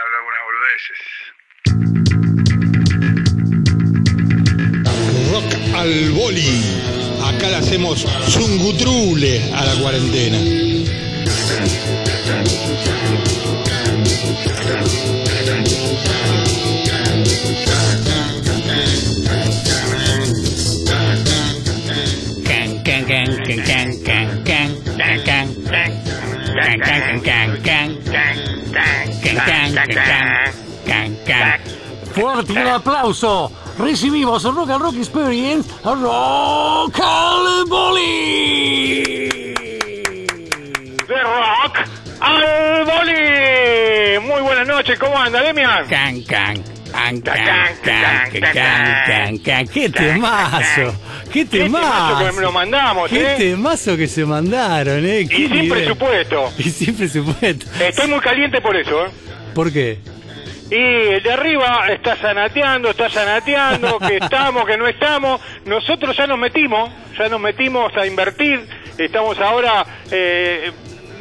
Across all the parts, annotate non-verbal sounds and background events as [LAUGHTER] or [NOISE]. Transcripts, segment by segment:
habla algunas boludeces. Rock al boli. Acá le hacemos zungutrule a la cuarentena. Can, can, can, can, can, can, can, can, can. Can, can, can, can, can. Can, can, can, can, can, can. Fuerte el aplauso. Recibimos a Rock and Rock Experience a Rock al Boli. de rock al boli. Muy buenas noches, ¿cómo anda, Demian? Can, can. Can, can, can, can, can, can. ¡Qué temazo! ¡Qué temazo que temazo! lo mandamos, ¡Qué ¿eh? temazo que se mandaron, eh! ¡Qué Y sin nivel! presupuesto. [LAUGHS] Y sin presupuesto. Estoy muy caliente por eso, ¿eh? ¿Por qué? Y el de arriba está sanateando, está sanateando, que [LAUGHS] estamos, que no estamos. Nosotros ya nos metimos, ya nos metimos a invertir. Estamos ahora eh,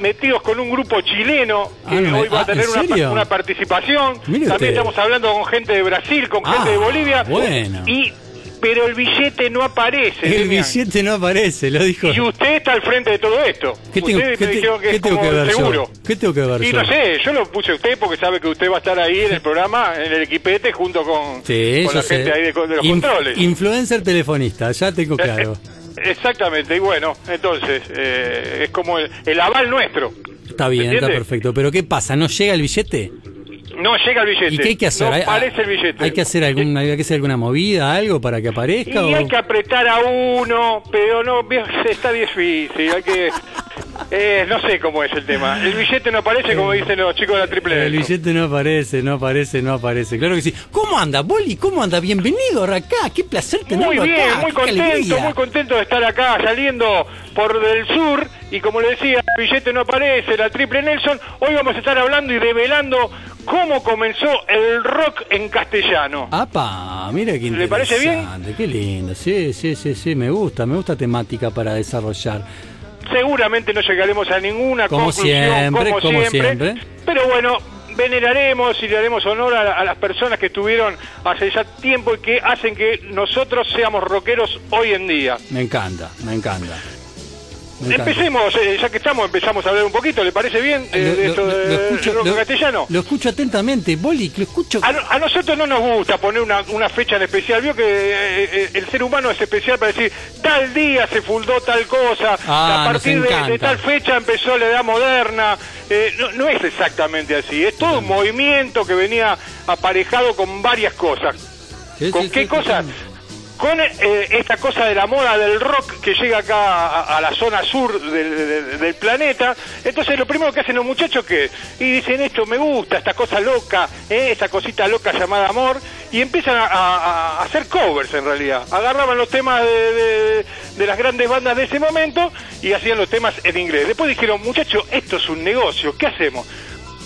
metidos con un grupo chileno que Ah, no me- hoy va ah, a tener ¿en una, participación. Mire También usted. estamos hablando con gente de Brasil, con gente Ah, de Bolivia. bueno. Y pero el billete no aparece. El Demian. billete no aparece, lo dijo. Y usted está al frente de todo esto. ¿Qué tengo, Ustedes qué me te- dijeron que qué es tengo como que ver seguro. yo? ¿Qué tengo que ver Y yo? no sé, yo lo puse a usted porque sabe que usted va a estar ahí en el [LAUGHS] programa, en el equipete, junto con, Sí, con la sé. gente ahí de, de los Inf- controles. Influencer telefonista, ya tengo claro. [LAUGHS] Exactamente, y bueno, entonces, eh, es como el, el aval nuestro. Está bien, está perfecto. Pero ¿qué pasa? ¿No llega el billete? No llega el billete. ¿Y qué hay que hacer? No ¿Hay- aparece el billete. ¿Hay que hacer alguna, hay que hacer alguna movida, algo para que Y aparezca? o- hay que apretar a uno, pero no, está difícil, hay que... eh, no sé cómo es el tema. El billete no aparece como dicen los chicos de la triple El D. billete no aparece, no aparece, no aparece. Claro que sí. ¿Cómo anda, Boli? ¿Cómo anda? Bienvenido acá. Qué placer tenerlo Muy bien, acá. muy qué contento, alegría. muy contento de estar acá saliendo por del sur y como le decía, el billete no aparece, la triple Nelson, hoy vamos a estar hablando y develando cómo comenzó el rock en castellano. Apa, mira qué ¿Le parece bien? interesante, Qué lindo. Sí, sí, sí, sí, me gusta, me gusta temática para desarrollar. Seguramente no llegaremos a ninguna Como conclusión, siempre, como, como siempre, siempre. pero bueno, veneraremos y le haremos honor a, a las personas que estuvieron hace ya tiempo y que hacen que nosotros seamos rockeros hoy en día. Me encanta, me encanta. Empecemos, eh, ya que estamos, empezamos a hablar un poquito, ¿le parece bien eh, Lo- de esto lo- lo escucho, rock castellano? Lo escucho atentamente, Boli, lo escucho. A, a nosotros no nos gusta poner una, una fecha en especial. Vio que eh, eh, el ser humano es especial para decir tal día se fundó tal cosa, Ah, a partir de, tal fecha empezó la edad moderna. Eh, no, no es exactamente así, es todo un movimiento que venía aparejado con varias cosas. Sí, ¿Con sí, qué sí, cosas? Con eh, esta cosa de la moda del rock que llega acá a, la zona sur del, del- del planeta. Entonces lo primero que hacen los muchachos que y dicen esto me gusta, esta cosa loca, eh, esta cosita loca llamada amor, y empiezan a, hacer covers en realidad. Agarraban los temas de, de- las grandes bandas de ese momento y hacían los temas en inglés. Después dijeron, muchachos, esto es un negocio, ¿qué hacemos?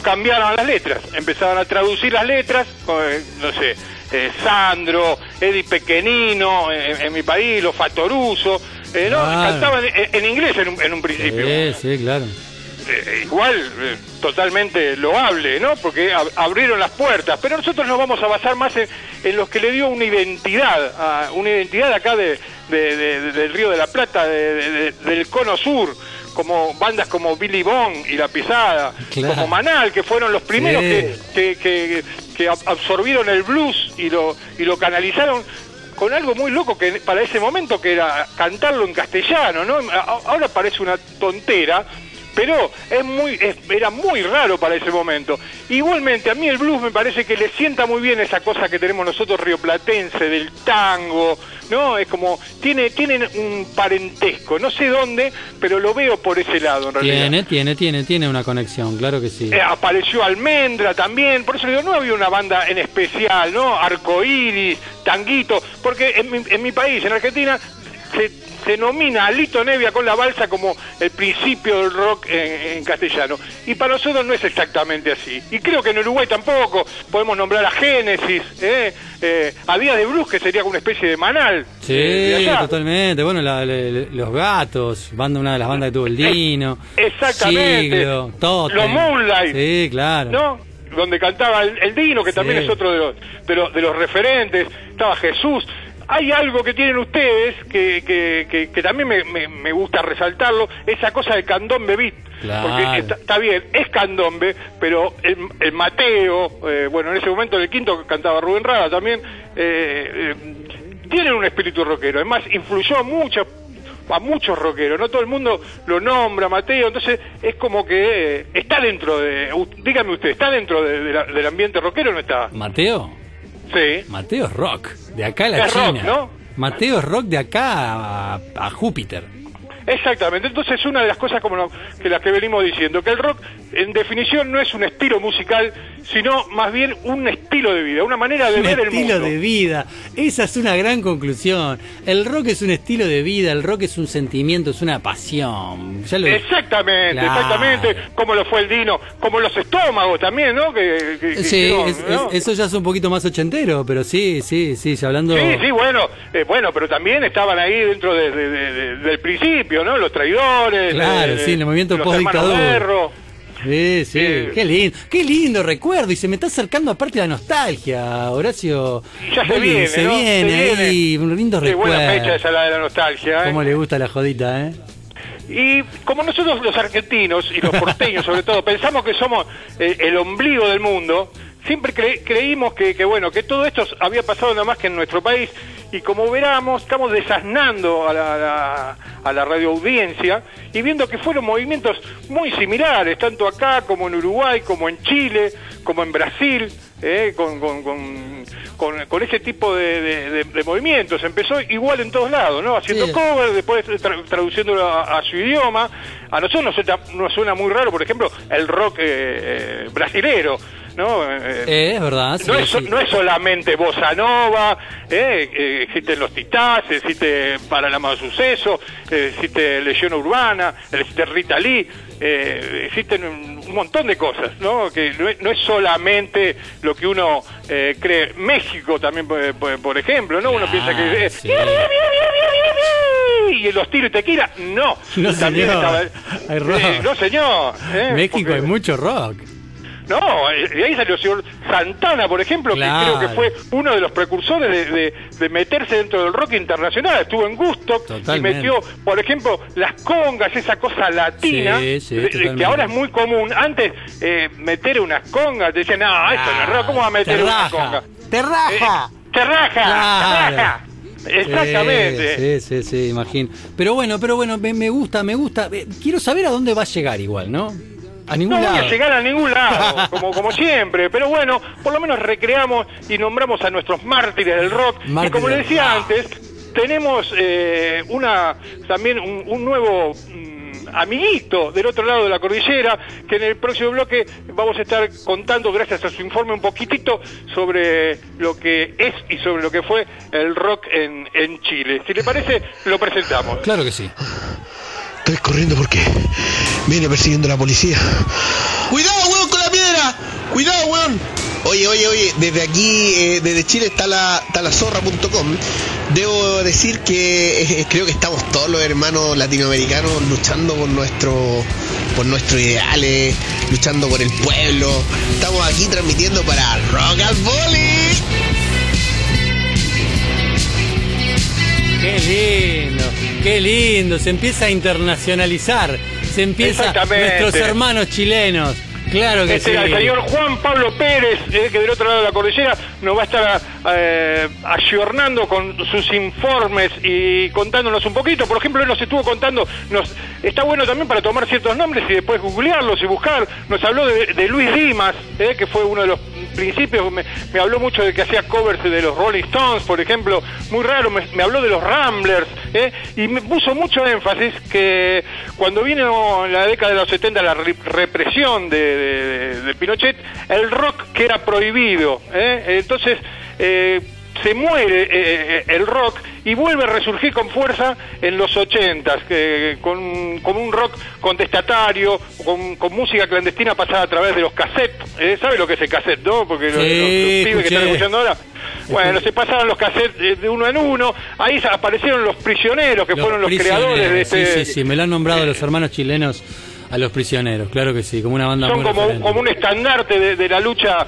cambiaron las letras, empezaron a traducir las letras, no sé, eh, Sandro, Eddie Pequenino, en, en mi país, los Fatoruso, eh, ¿no? Claro. cantaban en, en inglés en un, en un principio. Sí, sí, claro. Eh, igual, eh, totalmente loable, ¿no? Porque ab- abrieron las puertas, pero nosotros nos vamos a basar más en, en los que le dio una identidad, a- una identidad acá de, de- de- de- del Río de la Plata, de- de- de- del Cono Sur, como bandas como Billy Bond y La Pisada, Claro. como Manal, que fueron los primeros Sí. que, que, que- que ab- absorbieron el blues y lo, y lo canalizaron con algo muy loco que para ese momento que era cantarlo en castellano, ¿no? Ahora parece una tontera, pero es muy es- era muy raro para ese momento. Igualmente, a mí el blues me parece que le sienta muy bien esa cosa que tenemos nosotros rioplatense del tango, ¿no? Es como tiene tienen un parentesco, no sé dónde, pero lo veo por ese lado en realidad. Tiene, tiene, tiene, tiene una conexión, claro que sí. Eh, apareció Almendra también, por eso le digo, no había una banda en especial, ¿no? Arcoíris, Tanguito, porque en mi, en mi país, en Argentina, se, se nomina a Lito Nevia con la balsa como el principio del rock en, en castellano. Y para nosotros no es exactamente así. Y creo que en Uruguay tampoco podemos nombrar a Génesis, ¿eh? Eh, a Díaz de Blues, que sería como una especie de manal. Sí, eh, totalmente. Bueno, la- los gatos, banda una de las bandas que tuvo el Dino. exactamente. Siglo. Los Moonlight. Sí, claro. ¿No? donde cantaba el, el Dino, que también Sí. es otro de los, de los, de los referentes, estaba Jesús. Hay algo que tienen ustedes que, que, que, que también me, me, me gusta resaltarlo, esa cosa de candombe beat. Claro. Porque está, está bien, es candombe, pero el, el Mateo, eh, bueno, en ese momento en el quinto cantaba Rubén Rada también, eh, eh, tienen un espíritu rockero. Además, influyó a muchos a muchos rockeros, no todo el mundo lo nombra, Mateo, entonces es como que eh, está dentro de, dígame usted, ¿está dentro de- de la- del ambiente rockero o no está? Mateo, Sí. Mateo es rock, de acá a la Es China. rock, ¿no? Mateo es rock de acá a, a Júpiter. Exactamente, entonces una de las cosas como lo- que las que venimos diciendo, que el rock en definición no es un estilo musical, sino más bien un estilo de vida, una manera de Un ver el estilo mundo. de vida. Esa es una gran conclusión. El rock es un estilo de vida, el rock es un sentimiento, es una pasión. Ya lo- Exactamente, Claro. exactamente, como lo fue el Dino, como los estómagos también, ¿no? Que, Sí, que- es- ¿no? es- eso ya es un poquito más ochentero, pero sí, sí, sí, ya hablando... Sí, sí, bueno, eh, bueno, pero también estaban ahí dentro de- de- de- de- del principio, ¿no? Los traidores. Claro, sí, en el movimiento post-dictadura. Sí, sí, Eh, qué lindo, qué lindo recuerdo y se me está acercando aparte la nostalgia, Horacio. Ya se viene, se ¿no? viene Se viene. ahí, un lindo Qué buena recuerdo. fecha esa la de la nostalgia, ¿eh? Cómo le gusta la jodita, ¿eh? Y como nosotros los argentinos y los porteños [LAUGHS] sobre todo pensamos que somos eh, el ombligo del mundo, siempre cre- creímos que, que, bueno que todo esto había pasado nada más que en nuestro país y como veramos estamos desasnando a la, a la, a la radioaudiencia y viendo que fueron movimientos muy similares tanto acá como en Uruguay como en Chile como en Brasil eh, con, con, con, con, con ese tipo de, de- de- de movimientos empezó igual en todos lados no haciendo Sí. cover después tra- traduciéndolo a, a su idioma. A nosotros nos suena, nos suena muy raro, por ejemplo, el rock eh, eh, brasilero, ¿no? Eh, Eh, es verdad. sí, no, es, sí. no es solamente bossa nova, eh, eh, existen los titás, existe Para el Amado Suceso, existe Legión Urbana, existe Rita Lee, eh, existen un, un montón de cosas, ¿no? Que no es, no es solamente lo que uno eh, cree. México también, por, ejemplo, ¿no? Uno Ah, piensa que... sí. y los tiros y tequila, no. No, También señor. estaba- Hay rock. Eh, no, señor. eh, México porque- hay mucho rock. No, eh, de ahí salió el señor Santana, por ejemplo, Claro. que creo que fue uno de los precursores de, de- de meterse dentro del rock internacional. Estuvo en Gusto y metió, por ejemplo, las congas, esa cosa latina, Sí, sí, de- de- totalmente. que ahora es muy común. Antes, eh, meter unas congas, decían, no, esto no es rock, ¿cómo va a meter te una conga? Te raja. Eh, ¡Te raja! Claro. ¡Te raja! Exactamente. Sí, sí, sí, imagino. Pero bueno, pero bueno, me, me gusta, me gusta. Eh, Quiero saber a dónde va a llegar igual, ¿no? A ningún No voy lado. a llegar a ningún lado, como, como siempre, pero bueno, por lo menos recreamos y nombramos a nuestros mártires del rock. y como le decía antes, tenemos eh, una también un, un nuevo mm, amiguito del otro lado de la cordillera, que en el próximo bloque vamos a estar contando, gracias a su informe, un poquitito sobre lo que es y sobre lo que fue el rock en, en Chile. Si le parece, lo presentamos. Claro que sí. Estoy corriendo porque viene persiguiendo la policía. ¡Cuidado, weón, con la piedra! ¡Cuidado, weón! Oye, oye, oye, desde aquí, eh, desde Chile está la, está la zorra.com. Debo decir que eh, creo que estamos todos los hermanos latinoamericanos luchando por nuestro por nuestros ideales, luchando por el pueblo. Estamos aquí transmitiendo para Rock and Volley. Qué lindo, qué lindo. Se empieza a internacionalizar. Se empieza nuestros hermanos chilenos. Claro que Este, sí. el señor Juan Pablo Pérez, eh, que del otro lado de la cordillera nos va a estar eh, ayornando con sus informes y contándonos un poquito. Por ejemplo, él nos estuvo contando, nos está bueno también para tomar ciertos nombres y después googlearlos y buscar. Nos habló de, de Luis Dimas, eh, que fue uno de los principios, me, me habló mucho de que hacía covers de los Rolling Stones, por ejemplo, muy raro, me, habló de los Ramblers, eh, y me puso mucho énfasis que cuando vino en la década de los 70 la re- represión de, de- de Pinochet, el rock que era prohibido, eh, entonces... eh, se muere eh, eh, el rock y vuelve a resurgir con fuerza en los ochentas, que, con, con un rock contestatario, con, con música clandestina pasada a través de los cassettes. Eh, ¿Sabe lo que es el cassette, no? Porque los, los- pibes que están escuchando ahora. Bueno, se pasaban los cassettes de, de uno en uno. Ahí aparecieron los prisioneros, que fueron los creadores de este. Sí, sí, sí, me lo han nombrado los hermanos chilenos a los prisioneros, claro que sí, como una banda Son muy como, como un estandarte de, de la lucha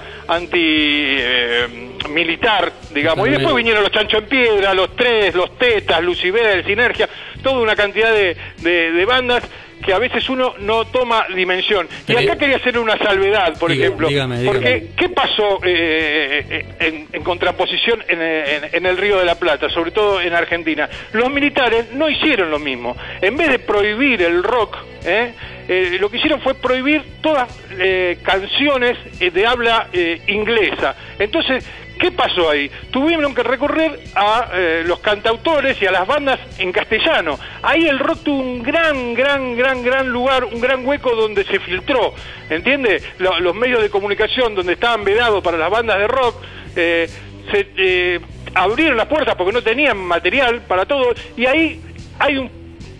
anti-militar, digamos. Y después vinieron los Chancho en Piedra, los Tres, los Tetas, Lucibel, Sinergia, toda una cantidad de, de- de bandas que a veces uno no toma dimensión. Y acá quería hacer una salvedad, por ejemplo. dígame, porque. ¿qué pasó eh, eh, en, en contraposición en, en- en el Río de la Plata, sobre todo en Argentina? Los militares no hicieron lo mismo. En vez de prohibir el rock, ¿eh? Eh, lo que hicieron fue prohibir todas eh, canciones de habla eh, inglesa. Entonces, ¿qué pasó ahí? Tuvieron que recurrir a eh, los cantautores y a las bandas en castellano. Ahí el rock tuvo un gran, gran, gran, gran lugar, un gran hueco donde se filtró, ¿entiende? Lo- los medios de comunicación donde estaban vedados para las bandas de rock, eh, se eh, abrieron las puertas porque no tenían material para todo y ahí hay un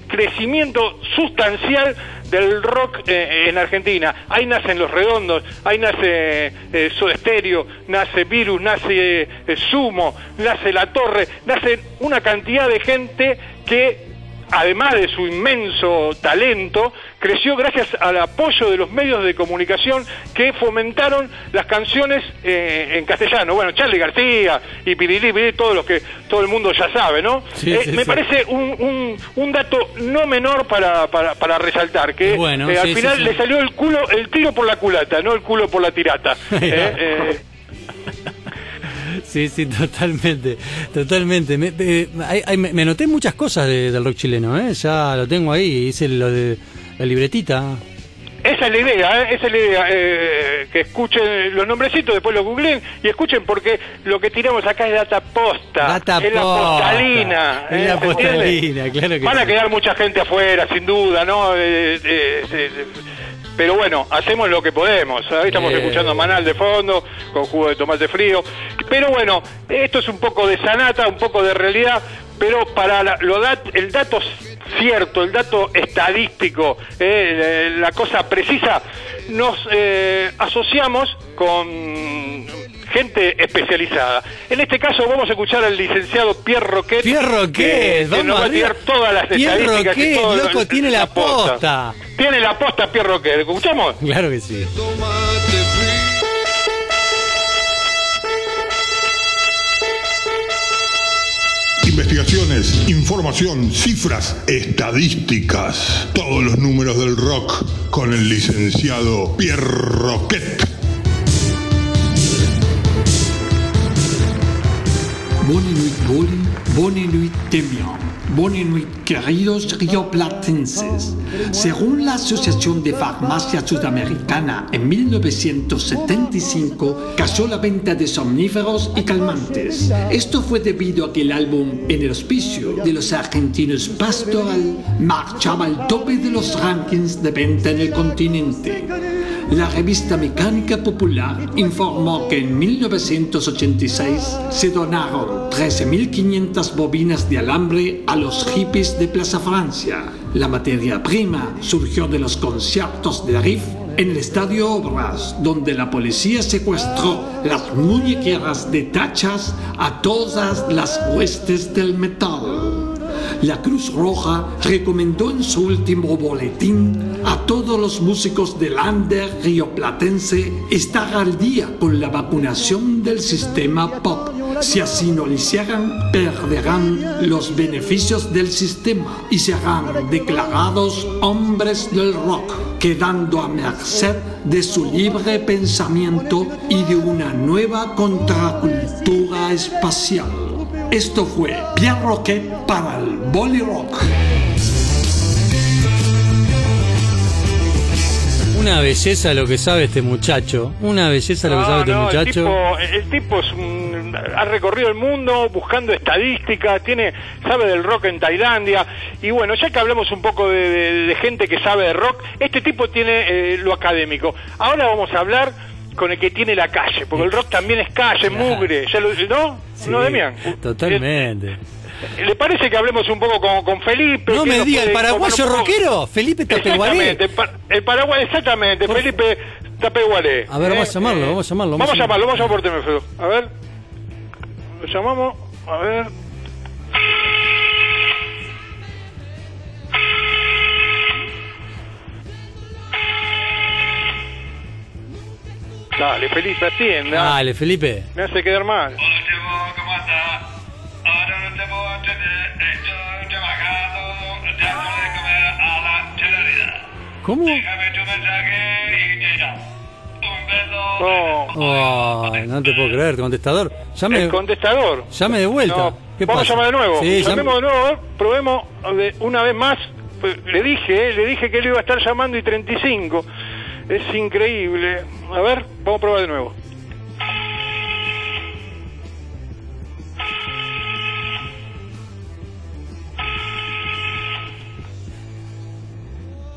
crecimiento sustancial del rock eh, en Argentina. Ahí nacen Los Redondos, ahí nace eh, nace Virus, nace eh, Sumo, nace La Torre, nace una cantidad de gente que además de su inmenso talento, creció gracias al apoyo de los medios de comunicación que fomentaron las canciones eh, en castellano. Bueno, Charlie García y Pirilí, Pirilí, todo lo que todo el mundo ya sabe, ¿no? Sí, Eh, sí, me sí. parece un, un, un dato no menor para, para, para resaltar, que Bueno, eh, al final le salió el culo, el tiro por la culata, no el culo por la tirata. [LAUGHS] Eh, eh, Sí, sí, [LAUGHS] totalmente, totalmente. Me, eh, me, me noté muchas cosas de- del rock chileno, ¿eh? Ya lo tengo ahí, hice lo de la libretita. Esa es la idea, ¿eh? esa es la idea, eh, que escuchen los nombrecitos, después los googleen y escuchen porque lo que tiramos acá es data posta, Data es la posta. postalina. Es ¿eh? la ¿se entiende? postalina, claro que Van a sí. quedar mucha gente afuera, sin duda, ¿no? Eh, eh, eh, eh, pero bueno, hacemos lo que podemos. Ahí estamos escuchando a Manal de fondo, con jugo de tomate frío. Pero bueno, esto es un poco de sanata, un poco de realidad, pero para la- lo dat- el dato cierto, el dato estadístico, eh, la cosa precisa, nos eh, asociamos con gente especializada. En este caso vamos a escuchar al licenciado Pierre Roquet. Pierre Roquet, que, nos va a tirar todas las Pierre estadísticas Roquet, todo lo- loco, tiene la posta. Tiene la posta Pierre Roquet. ¿Escuchamos? Claro que sí. Investigaciones, información, cifras, estadísticas. Todos los números del rock con el licenciado Pierre Roquet. Bonne nuit, Boli. Bonne nuit, Demian. Bonne nuit, queridos rioplatenses. Según la Asociación de Farmacia Sudamericana, en 1975 cayó la venta de somníferos y calmantes. Esto fue debido a que el álbum En el auspicio de los argentinos Pastoral marchaba al tope de los rankings de venta en el continente. La revista Mecánica Popular informó que en 1986 se donaron 13.500 bobinas de alambre a los hippies de Plaza Francia. La materia prima surgió de los conciertos de Riff en el Estadio Obras, donde la policía secuestró las muñequeras de tachas a todas las huestes del metal. La Cruz Roja recomendó en su último boletín a todos los músicos del under rioplatense estar al día con la vacunación del sistema POP. Si así no lo hicieran, perderán los beneficios del sistema y serán declarados hombres del rock, quedando a merced de su libre pensamiento y de una nueva contracultura espacial. Esto fue Pierre Roquet para el Bolly Rock. Una belleza lo que sabe este muchacho. Una belleza lo que sabe este No, no, el muchacho. tipo, el tipo es un- ha recorrido el mundo buscando estadísticas, tiene, sabe del rock en Tailandia. Y bueno, ya que hablamos un poco de, de- de gente que sabe de rock, este tipo tiene eh, lo académico. Ahora vamos a hablar con el que tiene la calle, porque el rock también es calle, mugre. Ya lo- ¿No? Sí, ¿No, Demian? Totalmente. ¿Le parece que hablemos un poco con, con Felipe? No me diga, el paraguayo rockero, Felipe Tapeguaré. Exactamente, el, pa- el Paraguay, exactamente, Felipe Tapeguaré. A ver, vamos a llamarlo, vamos a llamarlo, Vamos vamos a llamarlo, vamos a llamar por teléfono. A ver. Lo llamamos, a ver. Dale, Felipe, atienda. Dale, Felipe. Me hace quedar mal. Hola, ¿cómo estás? Ahora no te puedo atender. Estoy trabajando, dándole de comer a la chelería. ¿Cómo? Déjame tu mensaje y te llamo. Un beso. No, no te puedo creer, contestador. Llame, el contestador. llame de vuelta. No, ¿Qué vamos pasa? a llamar de nuevo. Sí, Llamemos llame- de nuevo, probemos de una vez más. Pues, Le dije, eh, le dije que él iba a estar llamando y 35. Es increíble. A ver, vamos a probar de nuevo.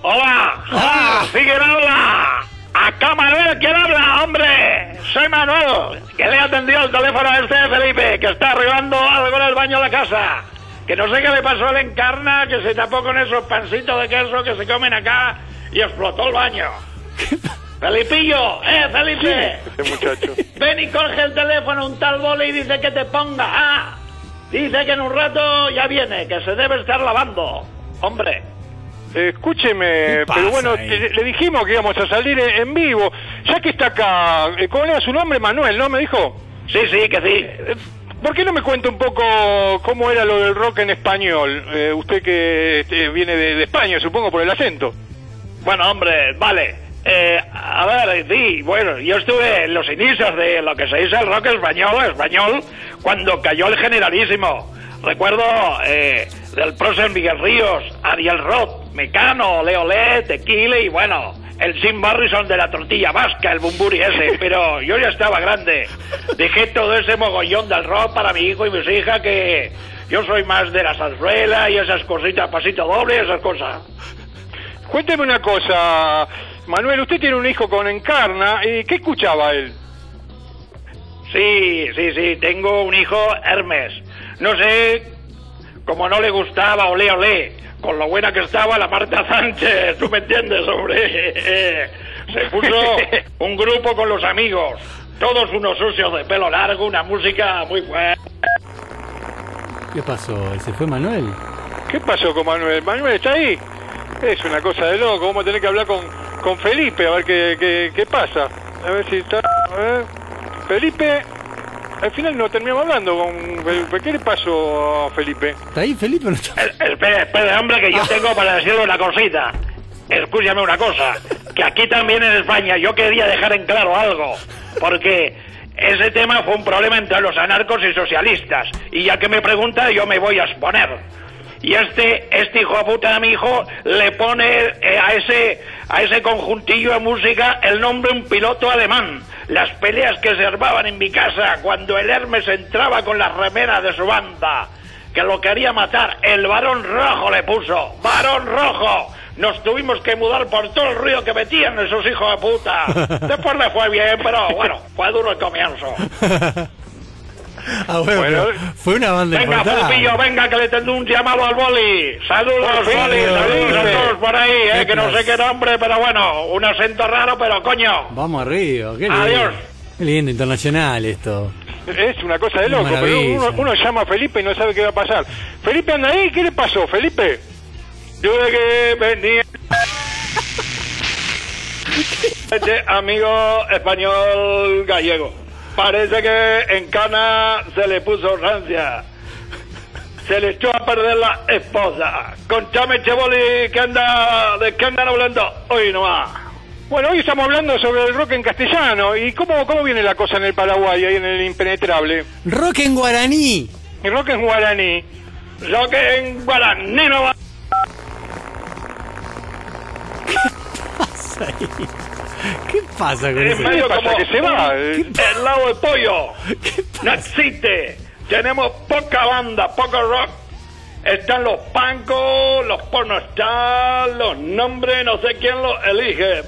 ¡Hola! ¡Ah! ¡Sí, quién habla! ¡Acá Manuel, quién habla, hombre! Soy Manuel, que le he atendido el teléfono a este Felipe, que está arribando algo en el baño de la casa. Que no sé qué le pasó al encarna, que se tapó con esos pancitos de queso que se comen acá y explotó el baño. Felipillo, eh, Felipe. Este muchacho. [LAUGHS] Ven y coge el teléfono un tal boli y dice que te ponga. Ah, dice que en un rato ya viene, que se debe estar lavando. Hombre. Eh, Escúcheme, ¿Qué pasa pero bueno, le, le dijimos que íbamos a salir en en vivo. Ya que está acá, eh, ¿cómo era su nombre? Manuel, ¿no? Me dijo. Sí, sí, que sí. Eh, ¿Por qué no me cuenta un poco cómo era lo del rock en español? Eh, usted que este, viene de, de España, supongo, por el acento. Bueno, hombre, vale. Eh, a ver, sí, bueno, yo estuve en los inicios de lo que se dice el rock español, español, cuando cayó el generalísimo. Recuerdo eh, del prócer Miguel Ríos, Ariel Roth, Mecano, Leo Le, Tequila y bueno, el Jim Morrison de la tortilla vasca, el Bumburi ese, [LAUGHS] pero yo ya estaba grande. Dejé todo ese mogollón del rock para mi hijo y mis hijas que yo soy más de la zarzuela y esas cositas, pasito doble esas cosas. Cuénteme una cosa, Manuel, usted tiene un hijo con Encarna, ¿y qué escuchaba él? Sí, sí, sí, tengo un hijo Hermes. No sé, como no le gustaba olé olé, con lo buena que estaba la Marta Sánchez, [LAUGHS] ¿tú me entiendes, hombre? [LAUGHS] Se puso un grupo con los amigos, todos unos sucios de pelo largo, una música muy fuerte. ¿Qué pasó? ¿Se fue Manuel? ¿Qué pasó con Manuel? ¿Manuel está ahí? Es una cosa de loco, vamos a tener que hablar con, con Felipe a ver qué, qué, qué pasa. A ver si está... a ver. Felipe, al final no terminamos hablando con Felipe. ¿Qué le pasó a Felipe? ¿Está ahí Felipe no está? Eh, Espere, espere, hombre, que yo tengo para decirle una cosita. Escúchame una cosa, que aquí también en España yo quería dejar en claro algo, porque ese tema fue un problema entre los anarcos y socialistas, y ya que me pregunta yo me voy a exponer. Y este, este hijo de puta de mi hijo le pone eh, a ese, a ese conjuntillo de música el nombre un piloto alemán. Las peleas que se armaban en mi casa cuando el Hermes entraba con las remeras de su banda que lo quería matar. El varón rojo le puso. ¡Varón rojo! Nos tuvimos que mudar por todo el ruido que metían esos hijos de puta. [LAUGHS] Después le fue bien, pero bueno, fue duro el comienzo. [LAUGHS] Ah, bueno, fue una banda Venga, importante. Venga, que le tengo un llamado al boli. Saludos, boli, saludos a todos por ahí, eh, que no sé qué nombre, pero bueno, un acento raro, pero coño. Vamos arriba, qué lindo. Adiós. Qué lindo, internacional esto. Es una cosa de loco, pero uno llama a Felipe y no sabe qué va a pasar. Felipe anda ahí, ¿qué le pasó, Felipe? Yo de que venía... [LAUGHS] Este amigo español gallego. Parece que en Cana se le puso rancia. Se le echó a perder la esposa. Contame, Chevoli, ¿qué anda, ¿de qué andan hablando hoy nomás? Bueno, hoy estamos hablando sobre el rock en castellano. ¿Y cómo, cómo viene la cosa en el Paraguay, ahí en el Impenetrable? Rock en guaraní. El rock en guaraní. Que en guaraní no va. [LAUGHS] ¿Qué pasa con Es eso? medio pasa? como ¿Que se va? un helado de pollo. No existe. Tenemos poca banda, poco rock. Están los pancos, los pornostar, los nombres, no sé quién los elige.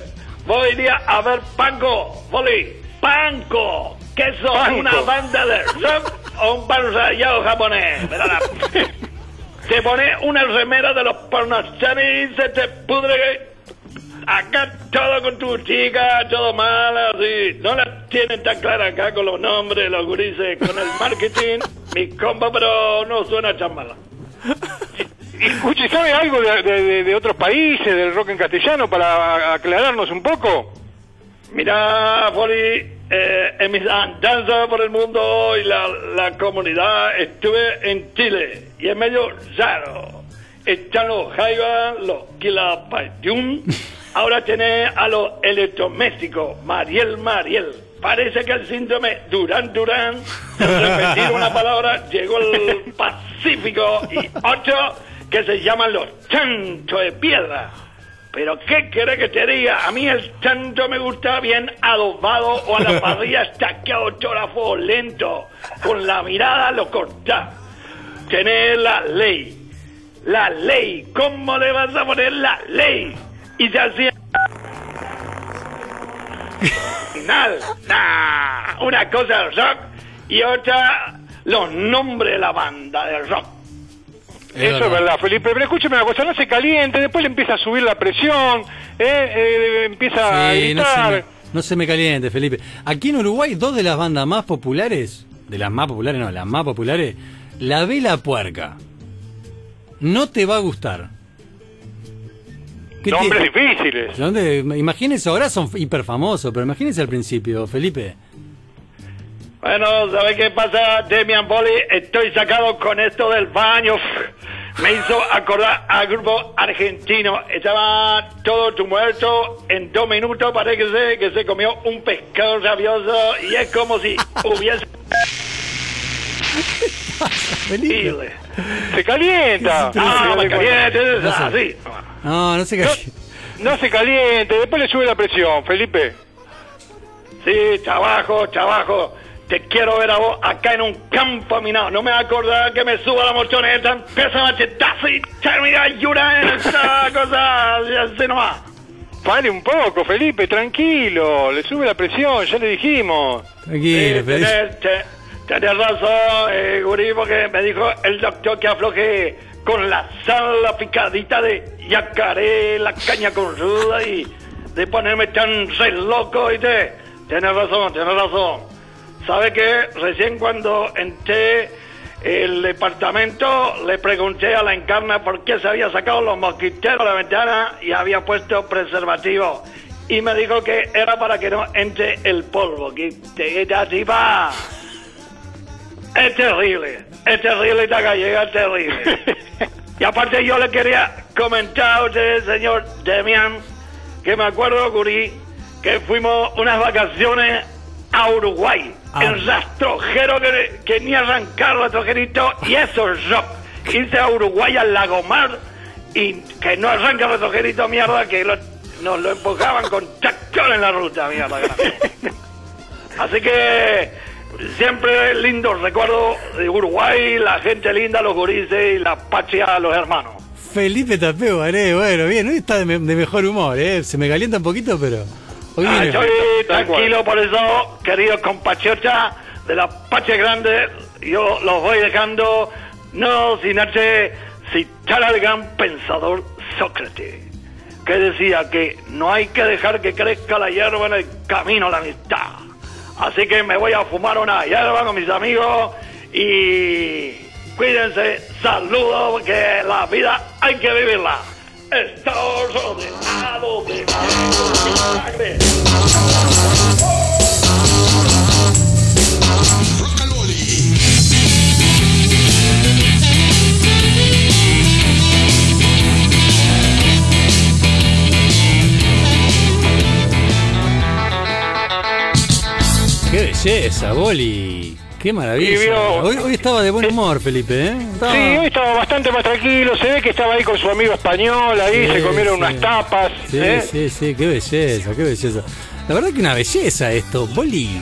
Vos irías a ver Panco, Boli, Panco, que son Panko. una banda de rock o un panzallado japonés. ¿verdad? [LAUGHS] te pones una remera de los pornostar y se te pudre Acá todo con tu chica, todo mal, así. No la tienen tan clara acá con los nombres, los gurises, con el marketing. [LAUGHS] Mi compa, pero no suena chambala. Y, escuche, ¿sabe algo de, de- de- otros países, del rock en castellano, para aclararnos un poco? Mira, Foli, eh, en mis andanzas por el mundo y la, la comunidad estuve en Chile y es medio raro. Están los jaivas, los quilapayún, [LAUGHS] ahora tenés a los electrodomésticos, Mariel Mariel. Parece que el síndrome Durán Durán, [LAUGHS] repetir una palabra, llegó al Pacífico y otro que se llaman los chanchos de piedra. Pero ¿qué querés que te diga? A mí el chancho me gusta bien adobado o a la [LAUGHS] parrilla estaqueado chorafo lento. Con la mirada lo cortá. Tenés la ley. La ley. ¿Cómo le vas a poner la ley? Y se hacía... Final. Nah. Una cosa es rock y otra los nombres de la banda de rock. Eso es verdad, Felipe. Pero escúcheme una cosa, no se caliente, después le empieza a subir la presión, eh, eh, empieza a Sí, no se, gritar. me, no se me caliente, Felipe. Aquí en Uruguay, dos de las bandas más populares, de las más populares, no, las más populares, La Vela Puerca. No te va a gustar. ¿Qué Nombres difíciles. Imagínense, ahora son hiper famosos, pero imagínense al principio, Felipe. Bueno, ¿sabes qué pasa, Demian Boli? Estoy sacado con esto del baño. Me hizo acordar al grupo argentino. Estaba todo tu muerto. En dos minutos parece que se, que se comió un pescado rabioso. Y es como si [LAUGHS] hubiese... [LAUGHS] Felipe. Se calienta. Ah, no me calientes, No sé. así. No, no se No, caliente. no se caliente, después le sube la presión, Felipe. Sí, trabajo, trabajo. Te quiero ver a vos acá en un campo minado. No me acordaba que me suba la mochoneta, empieza a machetazo y termina llorar en esa cosa. [LAUGHS] Así nomás. Pare un poco, Felipe, tranquilo. Le sube la presión, ya le dijimos. Tranquilo, Sí, Felipe. Tenés, te- razón, eh, Guri, porque me dijo el doctor que afloje con la sal, la picadita de yacaré, la caña con ruda y de ponerme tan re loco y te... Tienes razón, tienes razón. ¿Sabe que Recién cuando entré el departamento le pregunté a la encarna por qué se había sacado los mosquiteros de la ventana y había puesto preservativo. Y me dijo que era para que no entre el polvo. Que te- tipa es terrible. Es terrible esta gallega, es terrible. [LAUGHS] y aparte yo le quería comentar a usted, señor Demian, que me acuerdo, Guri, que fuimos unas vacaciones a Uruguay. Ah. El rastrojero que, que ni arrancar rastrojerito y eso es rock. Irse a Uruguay al Lagomar y que no arranca el rastrojerito, mierda, que lo- nos lo empujaban con tractor en la ruta, mierda. [LAUGHS] Así que siempre lindo recuerdo de Uruguay, la gente linda, los gurises y la patria, los hermanos. Felipe Tapeo, Baré, bueno, bien, hoy está de, me- de mejor humor, ¿eh? Se me calienta un poquito, pero. Hoy Ah, estoy tranquilo por eso, queridos compatriotas de la patria grande, yo los voy dejando, no sin antes citar al gran pensador Sócrates, que decía que no hay que dejar que crezca la hierba en el camino a la amistad. Así que me voy a fumar una. Hierba con mis amigos. Y cuídense, saludos, porque la vida hay que vivirla. Estamos rodeados de belleza, Boli. Qué maravilla. Vio- Hoy, hoy estaba de buen humor, Felipe, ¿eh? Estaba- Sí, hoy estaba bastante más tranquilo. Se ve que estaba ahí con su amigo español, ahí Sí, se comieron sí. unas tapas. Sí, ¿eh? sí, sí, qué belleza, qué belleza. La verdad que una belleza esto, Boli.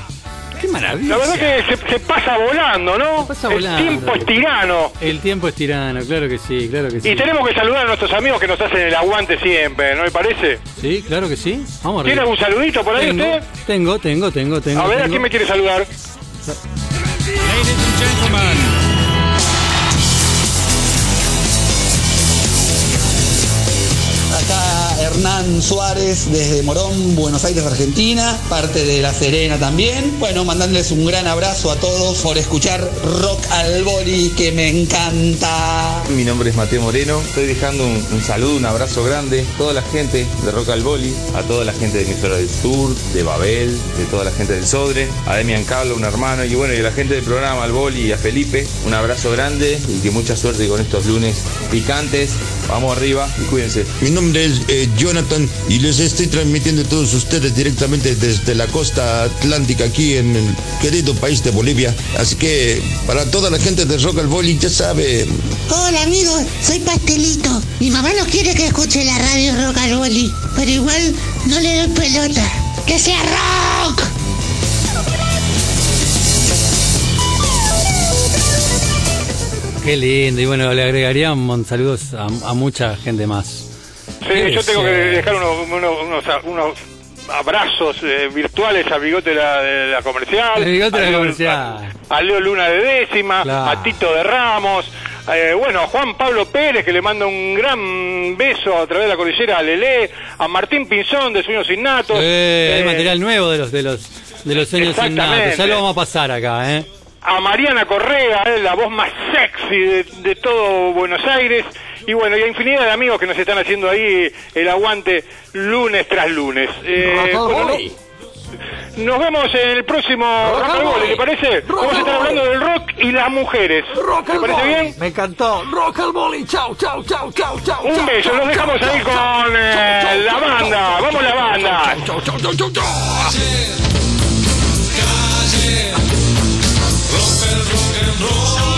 Qué maravilla. La verdad que se, se pasa volando, ¿no? Se pasa El volando. tiempo es tirano. El tiempo es tirano, claro que sí, claro que sí. Y tenemos que saludar a nuestros amigos que nos hacen el aguante siempre, ¿no le parece? Sí, claro que sí. Vamos a ¿Tiene algún saludito por ahí tengo, usted? tengo, tengo, tengo, tengo. A ver, ¿a quién me quiere saludar? Ladies and gentlemen, Hernán Suárez desde Morón, Buenos Aires, Argentina, parte de La Serena también. Bueno, mandándoles un gran abrazo a todos por escuchar Rock al Boli, que me encanta. Mi nombre es Mateo Moreno, estoy dejando un, un saludo, un abrazo grande a toda la gente de Rock al Boli, a toda la gente de Emisora del Sur, de Babel, de toda la gente del Sodre, a Demian Cablo, un hermano, y bueno, y a la gente del programa Al Boli y a Felipe, un abrazo grande y que mucha suerte con estos lunes picantes. Vamos arriba y cuídense. Mi nombre es eh, Jonathan y les estoy transmitiendo a todos ustedes directamente desde la costa atlántica aquí en el querido país de Bolivia. Así que para toda la gente de Rock al Boli ya sabe, Hola amigos, soy Pastelito. Mi mamá no quiere que escuche la radio Rock al Boli, pero igual no le doy pelota. ¡Que sea rock! Qué lindo. Y bueno, le agregaríamos saludos a, a mucha gente más. Sí, yo tengo que dejar unos, unos, unos, unos abrazos eh, virtuales a Bigote de la, de la comercial. El bigote de la a Leo- comercial. A, a Leo Luna de décima, Claro. a Tito de Ramos. eh, bueno, a Juan Pablo Pérez, que le manda un gran beso a través de la cordillera a Lelé, a Martín Pinzón de Sueños Innatos. Eh, hay eh, material nuevo de los de los de los sueños innatos. Ya lo vamos a pasar acá, ¿eh? a Mariana Correa, la voz más sexy de, de todo Buenos Aires. Y bueno, y a infinidad de amigos que nos están haciendo ahí el aguante lunes tras lunes. Eh, bueno, nos vemos en el próximo Rock Boli, Boli. ¿le parece? Rock Vamos a estar hablando del rock y las mujeres. Rock ¿Le al parece Boli. bien? Me encantó. Rock al Boli. Chau, chau, chau, chau, chau. Un beso, los dejamos chau, ahí chau, con eh, chau, la banda. chau, Vamos la chau, banda. chau, chau, chau, chau, chau. Rock and roll.